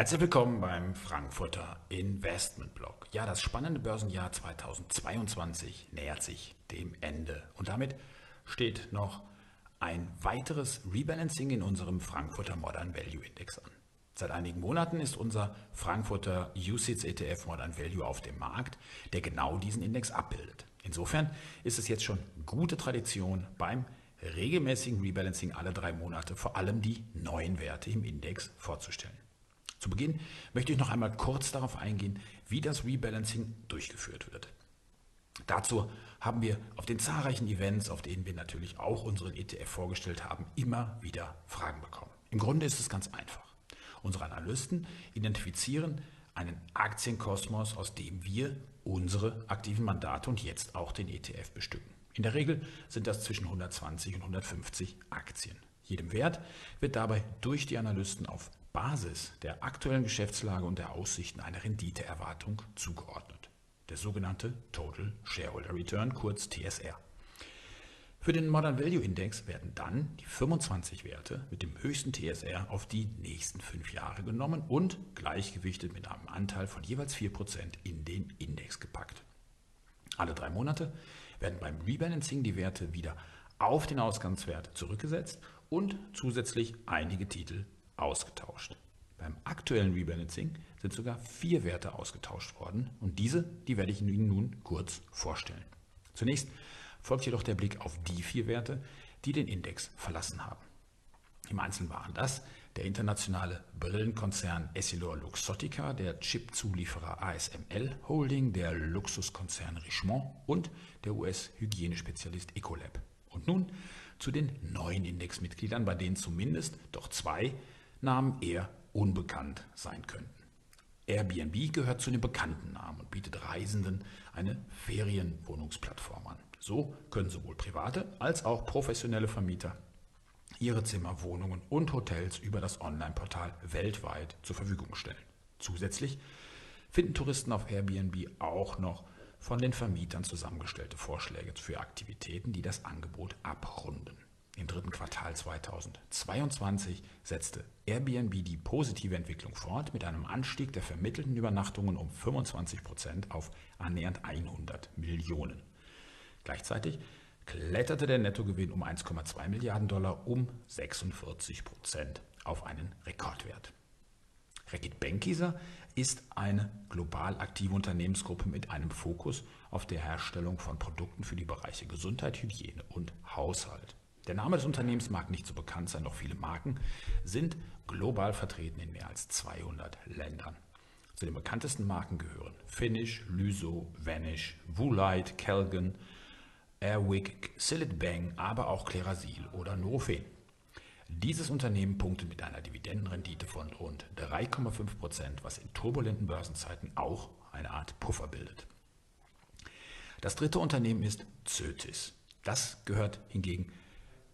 Herzlich willkommen beim Frankfurter Investment Blog. Ja, das spannende Börsenjahr 2022 nähert sich dem Ende und damit steht noch ein weiteres Rebalancing in unserem Frankfurter Modern Value Index an. Seit einigen Monaten ist unser Frankfurter UCITS ETF Modern Value auf dem Markt, der genau diesen Index abbildet. Insofern ist es jetzt schon gute Tradition beim regelmäßigen Rebalancing alle drei Monate vor allem die neuen Werte im Index vorzustellen. Zu Beginn möchte ich noch einmal kurz darauf eingehen, wie das Rebalancing durchgeführt wird. Dazu haben wir auf den zahlreichen Events, auf denen wir natürlich auch unseren ETF vorgestellt haben, immer wieder Fragen bekommen. Im Grunde ist es ganz einfach. Unsere Analysten identifizieren einen Aktienkosmos, aus dem wir unsere aktiven Mandate und jetzt auch den ETF bestücken. In der Regel sind das zwischen 120 und 150 Aktien. Jedem Wert wird dabei durch die Analysten auf Basis der aktuellen Geschäftslage und der Aussichten eine Renditeerwartung zugeordnet. Der sogenannte Total Shareholder Return, kurz TSR. Für den Modern Value Index werden dann die 25 Werte mit dem höchsten TSR auf die nächsten fünf Jahre genommen und gleichgewichtet mit einem Anteil von jeweils 4% in den Index gepackt. Alle drei Monate werden beim Rebalancing die Werte wieder auf den Ausgangswert zurückgesetzt und zusätzlich einige Titel ausgetauscht. Beim aktuellen Rebalancing sind sogar vier Werte ausgetauscht worden und diese, die werde ich Ihnen nun kurz vorstellen. Zunächst folgt jedoch der Blick auf die vier Werte, die den Index verlassen haben. Im Einzelnen waren das der internationale Brillenkonzern Essilor Luxottica, der Chipzulieferer ASML Holding, der Luxuskonzern Richemont und der US-Hygienespezialist Ecolab. Und nun zu den neuen Indexmitgliedern, bei denen zumindest doch zwei Namen eher unbekannt sein könnten. Airbnb gehört zu den bekannten Namen und bietet Reisenden eine Ferienwohnungsplattform an. So können sowohl private als auch professionelle Vermieter ihre Zimmer, Wohnungen und Hotels über das Online-Portal weltweit zur Verfügung stellen. Zusätzlich finden Touristen auf Airbnb auch noch von den Vermietern zusammengestellte Vorschläge für Aktivitäten, die das Angebot abrunden. Im dritten Quartal 2022 setzte Airbnb die positive Entwicklung fort mit einem Anstieg der vermittelten Übernachtungen um 25 Prozent auf annähernd 100 Millionen. Gleichzeitig kletterte der Nettogewinn um 1,2 Milliarden Dollar um 46 Prozent auf einen Rekordwert. Reckitt Benckiser ist eine global aktive Unternehmensgruppe mit einem Fokus auf der Herstellung von Produkten für die Bereiche Gesundheit, Hygiene und Haushalt. Der Name des Unternehmens mag nicht so bekannt sein, doch viele Marken sind global vertreten in mehr als 200 Ländern. Zu den bekanntesten Marken gehören Finish, Lyso, Vanish, Woolite, Kelgan, Airwick, Silit Bang, aber auch Klerasil oder Nurofen. Dieses Unternehmen punktet mit einer Dividendenrendite von rund 3,5 Prozent, was in turbulenten Börsenzeiten auch eine Art Puffer bildet. Das dritte Unternehmen ist Zötis. Das gehört hingegen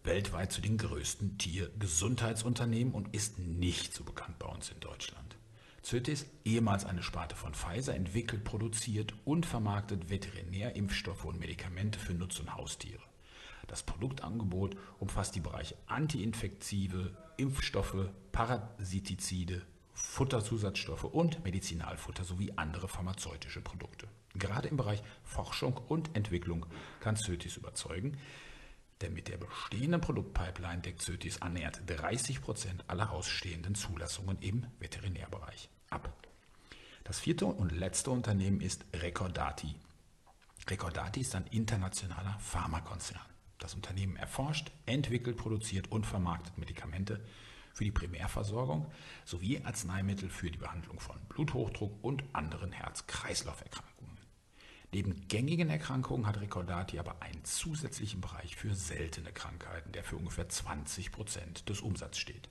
weltweit zu den größten Tiergesundheitsunternehmen und ist nicht so bekannt bei uns in Deutschland. Zötis, ehemals eine Sparte von Pfizer, entwickelt, produziert und vermarktet Veterinärimpfstoffe und Medikamente für Nutz- und Haustiere. Das Produktangebot umfasst die Bereiche Antiinfektive, Impfstoffe, Parasitizide, Futterzusatzstoffe und Medizinalfutter sowie andere pharmazeutische Produkte. Gerade im Bereich Forschung und Entwicklung kann Zötis überzeugen, denn mit der bestehenden Produktpipeline deckt Sötis annähernd 30 Prozent aller ausstehenden Zulassungen im Veterinärbereich ab. Das vierte und letzte Unternehmen ist Recordati. Recordati ist ein internationaler Pharmakonzern. Das Unternehmen erforscht, entwickelt, produziert und vermarktet Medikamente für die Primärversorgung sowie Arzneimittel für die Behandlung von Bluthochdruck und anderen Herz-Kreislauf-Erkrankungen. Neben gängigen Erkrankungen hat Recordati aber einen zusätzlichen Bereich für seltene Krankheiten, der für ungefähr 20 Prozent des Umsatzes steht.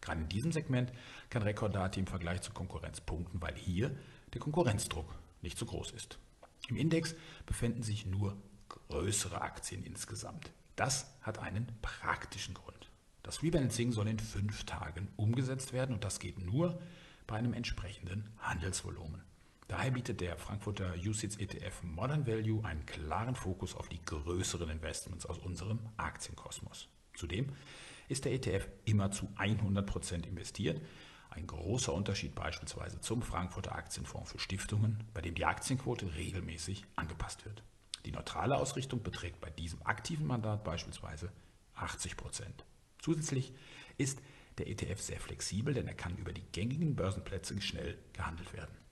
Gerade in diesem Segment kann Recordati im Vergleich zur Konkurrenz punkten, weil hier der Konkurrenzdruck nicht so groß ist. Im Index befinden sich nur größere Aktien insgesamt. Das hat einen praktischen Grund. Das Rebalancing soll in fünf Tagen umgesetzt werden und das geht nur bei einem entsprechenden Handelsvolumen. Daher bietet der Frankfurter UCITS ETF Modern Value einen klaren Fokus auf die größeren Investments aus unserem Aktienkosmos. Zudem ist der ETF immer zu 100% investiert, Ein großer Unterschied beispielsweise zum Frankfurter Aktienfonds für Stiftungen, bei dem die Aktienquote regelmäßig angepasst wird. Die neutrale Ausrichtung beträgt bei diesem aktiven Mandat beispielsweise 80 Prozent. Zusätzlich ist der ETF sehr flexibel, denn er kann über die gängigen Börsenplätze schnell gehandelt werden.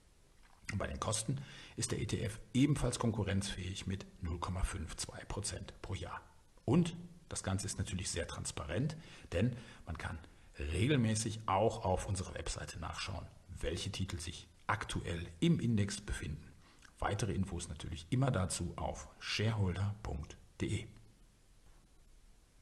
Und bei den Kosten ist der ETF ebenfalls konkurrenzfähig mit 0,52 Prozent pro Jahr. Und das Ganze ist natürlich sehr transparent, denn man kann regelmäßig auch auf unserer Webseite nachschauen, welche Titel sich aktuell im Index befinden. Weitere Infos natürlich immer dazu auf shareholder.de.